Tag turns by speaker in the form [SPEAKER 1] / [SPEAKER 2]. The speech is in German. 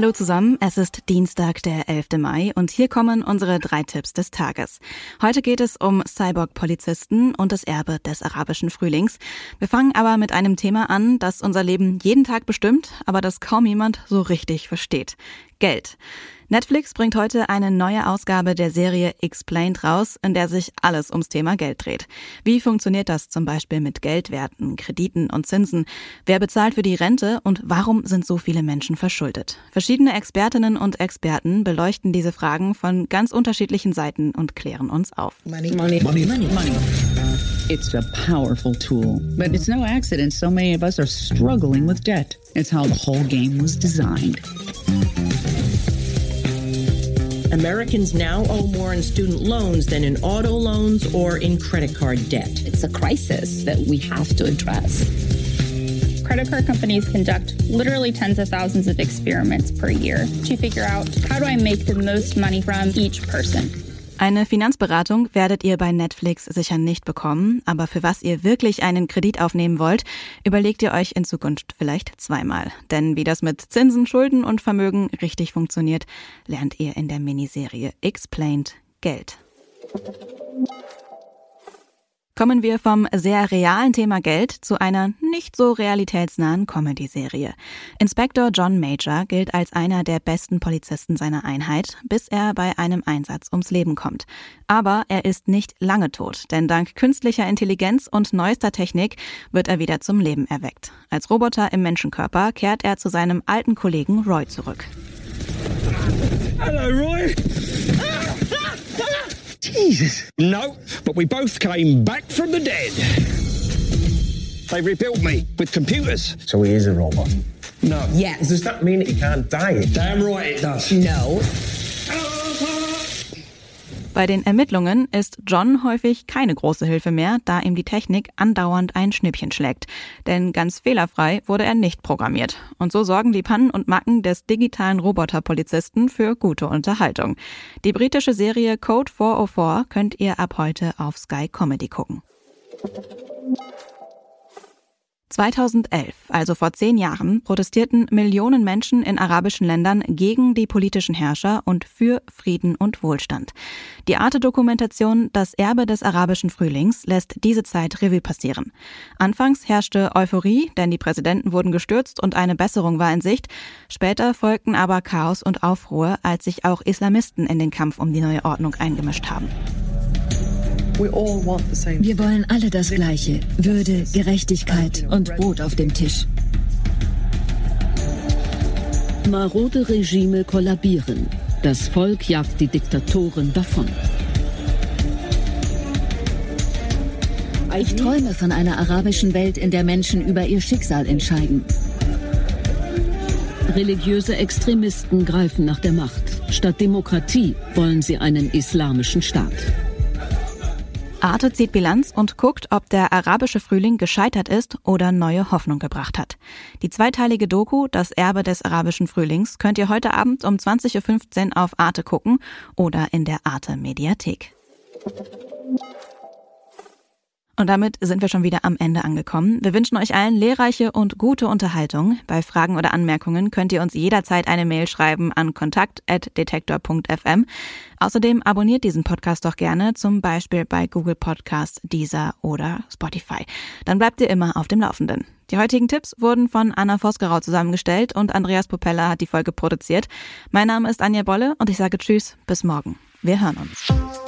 [SPEAKER 1] Hallo zusammen, es ist Dienstag, der 11. Mai und hier kommen unsere drei Tipps des Tages. Heute geht es um Cyborg-Polizisten und das Erbe des arabischen Frühlings. Wir fangen aber mit einem Thema an, das unser Leben jeden Tag bestimmt, aber das kaum jemand so richtig versteht. Geld. Netflix bringt heute eine neue Ausgabe der Serie Explained raus, in der sich alles ums Thema Geld dreht. Wie funktioniert das zum Beispiel mit Geldwerten, Krediten und Zinsen? Wer bezahlt für die Rente und warum sind so viele Menschen verschuldet? Verschiedene Expertinnen und Experten beleuchten diese Fragen von ganz unterschiedlichen Seiten und klären uns auf.
[SPEAKER 2] Money, money, money, money, money.
[SPEAKER 3] It's a powerful tool, but it's no accident so many of us are struggling with debt. It's how the whole game was designed.
[SPEAKER 2] Americans now owe more in student loans than in auto loans or in credit card debt.
[SPEAKER 4] It's a crisis that we have to address.
[SPEAKER 5] Credit card companies conduct literally tens of thousands of experiments per year to figure out how do I make the most money from each person.
[SPEAKER 1] Eine Finanzberatung werdet ihr bei Netflix sicher nicht bekommen, aber für was ihr wirklich einen Kredit aufnehmen wollt, überlegt ihr euch in Zukunft vielleicht zweimal. Denn wie das mit Zinsen, Schulden und Vermögen richtig funktioniert, lernt ihr in der Miniserie Explained Geld. Kommen wir vom sehr realen Thema Geld zu einer nicht so realitätsnahen Comedy-Serie. Inspektor John Major gilt als einer der besten Polizisten seiner Einheit, bis er bei einem Einsatz ums Leben kommt. Aber er ist nicht lange tot, denn dank künstlicher Intelligenz und neuester Technik wird er wieder zum Leben erweckt. Als Roboter im Menschenkörper kehrt er zu seinem alten Kollegen Roy zurück.
[SPEAKER 6] Hello, Roy. Jesus. No, but we both came back from the dead. They rebuilt me with computers.
[SPEAKER 7] So he is a robot.
[SPEAKER 6] No.
[SPEAKER 2] Yes.
[SPEAKER 7] Does that mean he can't die?
[SPEAKER 6] Damn right it does.
[SPEAKER 2] No.
[SPEAKER 1] Bei den Ermittlungen ist John häufig keine große Hilfe mehr, da ihm die Technik andauernd ein Schnippchen schlägt. Denn ganz fehlerfrei wurde er nicht programmiert. Und so sorgen die Pannen und Macken des digitalen Roboterpolizisten für gute Unterhaltung. Die britische Serie Code 404 könnt ihr ab heute auf Sky Comedy gucken. 2011, also vor zehn Jahren, protestierten Millionen Menschen in arabischen Ländern gegen die politischen Herrscher und für Frieden und Wohlstand. Die Arte-Dokumentation Das Erbe des arabischen Frühlings lässt diese Zeit Revue passieren. Anfangs herrschte Euphorie, denn die Präsidenten wurden gestürzt und eine Besserung war in Sicht. Später folgten aber Chaos und Aufruhr, als sich auch Islamisten in den Kampf um die neue Ordnung eingemischt haben.
[SPEAKER 8] Wir wollen alle das Gleiche. Würde, Gerechtigkeit und Brot auf dem Tisch.
[SPEAKER 9] Marode Regime kollabieren. Das Volk jagt die Diktatoren davon.
[SPEAKER 8] Ich träume von einer arabischen Welt, in der Menschen über ihr Schicksal entscheiden.
[SPEAKER 9] Religiöse Extremisten greifen nach der Macht. Statt Demokratie wollen sie einen islamischen Staat.
[SPEAKER 1] Arte zieht Bilanz und guckt, ob der arabische Frühling gescheitert ist oder neue Hoffnung gebracht hat. Die zweiteilige Doku Das Erbe des arabischen Frühlings könnt ihr heute Abend um 20.15 Uhr auf Arte gucken oder in der Arte Mediathek. Und damit sind wir schon wieder am Ende angekommen. Wir wünschen euch allen lehrreiche und gute Unterhaltung. Bei Fragen oder Anmerkungen könnt ihr uns jederzeit eine Mail schreiben an kontakt.detektor.fm. Außerdem abonniert diesen Podcast doch gerne, zum Beispiel bei Google Podcasts, Deezer oder Spotify. Dann bleibt ihr immer auf dem Laufenden. Die heutigen Tipps wurden von Anna Vosgerau zusammengestellt und Andreas Popella hat die Folge produziert. Mein Name ist Anja Bolle und ich sage Tschüss, bis morgen. Wir hören uns.